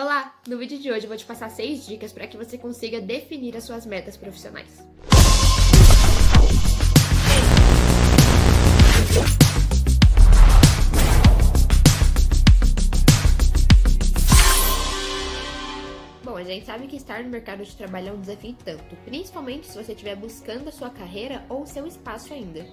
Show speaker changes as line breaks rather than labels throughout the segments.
Olá! No vídeo de hoje eu vou te passar 6 dicas para que você consiga definir as suas metas profissionais. Bom, a gente sabe que estar no mercado de trabalho é um desafio tanto, principalmente se você estiver buscando a sua carreira ou o seu espaço ainda.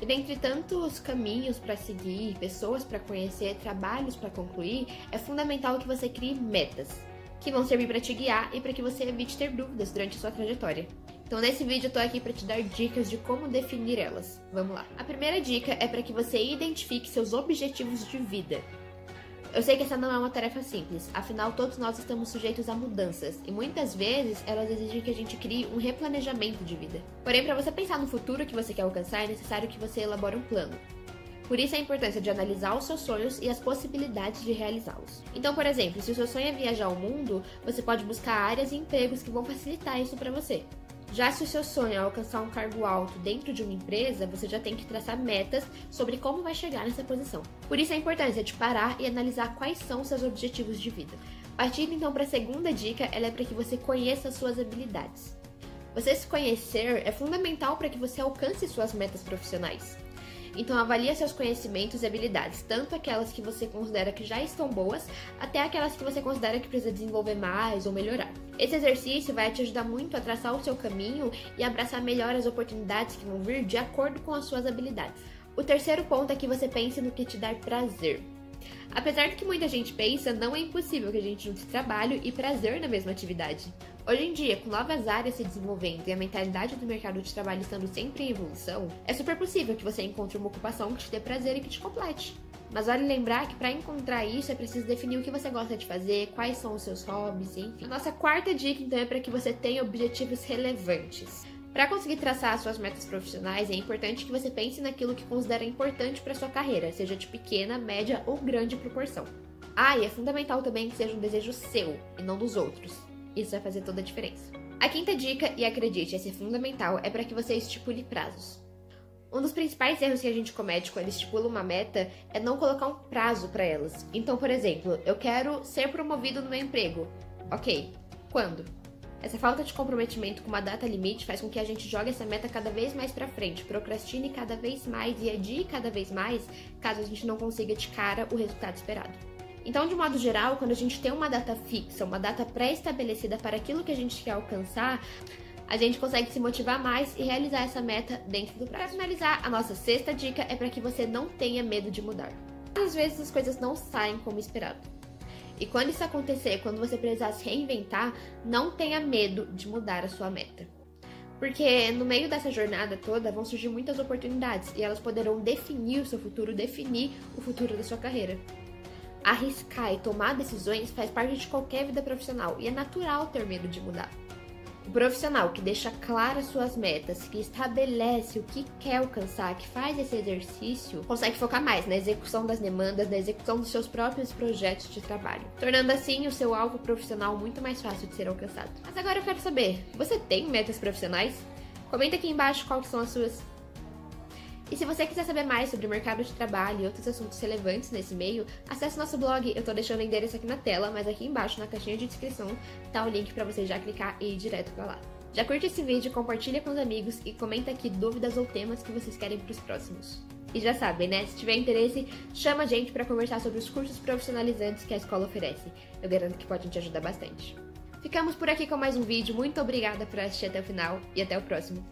E dentre tantos caminhos para seguir, pessoas para conhecer, trabalhos para concluir, é fundamental que você crie metas, que vão servir para te guiar e para que você evite ter dúvidas durante a sua trajetória. Então, nesse vídeo eu tô aqui para te dar dicas de como definir elas. Vamos lá. A primeira dica é para que você identifique seus objetivos de vida. Eu sei que essa não é uma tarefa simples, afinal todos nós estamos sujeitos a mudanças e muitas vezes elas exigem que a gente crie um replanejamento de vida. Porém, para você pensar no futuro que você quer alcançar, é necessário que você elabore um plano. Por isso a importância de analisar os seus sonhos e as possibilidades de realizá-los. Então, por exemplo, se o seu sonho é viajar ao mundo, você pode buscar áreas e empregos que vão facilitar isso para você. Já se o seu sonho é alcançar um cargo alto dentro de uma empresa, você já tem que traçar metas sobre como vai chegar nessa posição. Por isso a importância de parar e analisar quais são seus objetivos de vida. Partindo então para a segunda dica, ela é para que você conheça suas habilidades. Você se conhecer é fundamental para que você alcance suas metas profissionais. Então avalie seus conhecimentos e habilidades, tanto aquelas que você considera que já estão boas, até aquelas que você considera que precisa desenvolver mais ou melhorar. Esse exercício vai te ajudar muito a traçar o seu caminho e abraçar melhor as oportunidades que vão vir de acordo com as suas habilidades. O terceiro ponto é que você pense no que te dá prazer. Apesar do que muita gente pensa, não é impossível que a gente junte trabalho e prazer na mesma atividade. Hoje em dia, com novas áreas se desenvolvendo e a mentalidade do mercado de trabalho estando sempre em evolução, é super possível que você encontre uma ocupação que te dê prazer e que te complete. Mas vale lembrar que para encontrar isso é preciso definir o que você gosta de fazer, quais são os seus hobbies, enfim. A nossa quarta dica então é para que você tenha objetivos relevantes. Para conseguir traçar suas metas profissionais, é importante que você pense naquilo que considera importante para sua carreira, seja de pequena, média ou grande proporção. Ah, e é fundamental também que seja um desejo seu e não dos outros. Isso vai fazer toda a diferença. A quinta dica, e acredite, essa é fundamental, é para que você estipule prazos. Um dos principais erros que a gente comete quando estipula uma meta é não colocar um prazo para elas. Então, por exemplo, eu quero ser promovido no meu emprego. Ok, quando? Essa falta de comprometimento com uma data limite faz com que a gente jogue essa meta cada vez mais para frente, procrastine cada vez mais e adie cada vez mais, caso a gente não consiga de cara o resultado esperado. Então, de modo geral, quando a gente tem uma data fixa, uma data pré-estabelecida para aquilo que a gente quer alcançar, a gente consegue se motivar mais e realizar essa meta dentro do prazo. Para finalizar, a nossa sexta dica é para que você não tenha medo de mudar. Às vezes as coisas não saem como esperado. E quando isso acontecer, quando você precisar se reinventar, não tenha medo de mudar a sua meta. Porque no meio dessa jornada toda vão surgir muitas oportunidades e elas poderão definir o seu futuro, definir o futuro da sua carreira. Arriscar e tomar decisões faz parte de qualquer vida profissional e é natural ter medo de mudar. O profissional que deixa claras suas metas, que estabelece o que quer alcançar, que faz esse exercício, consegue focar mais na execução das demandas, na execução dos seus próprios projetos de trabalho, tornando assim o seu alvo profissional muito mais fácil de ser alcançado. Mas agora eu quero saber, você tem metas profissionais? Comenta aqui embaixo quais são as suas. E se você quiser saber mais sobre o mercado de trabalho e outros assuntos relevantes nesse meio, acesse nosso blog. Eu tô deixando o endereço aqui na tela, mas aqui embaixo na caixinha de descrição tá o link para você já clicar e ir direto para lá. Já curte esse vídeo, compartilha com os amigos e comenta aqui dúvidas ou temas que vocês querem para os próximos. E já sabem, né? Se tiver interesse, chama a gente para conversar sobre os cursos profissionalizantes que a escola oferece. Eu garanto que pode te ajudar bastante. Ficamos por aqui com mais um vídeo. Muito obrigada por assistir até o final e até o próximo.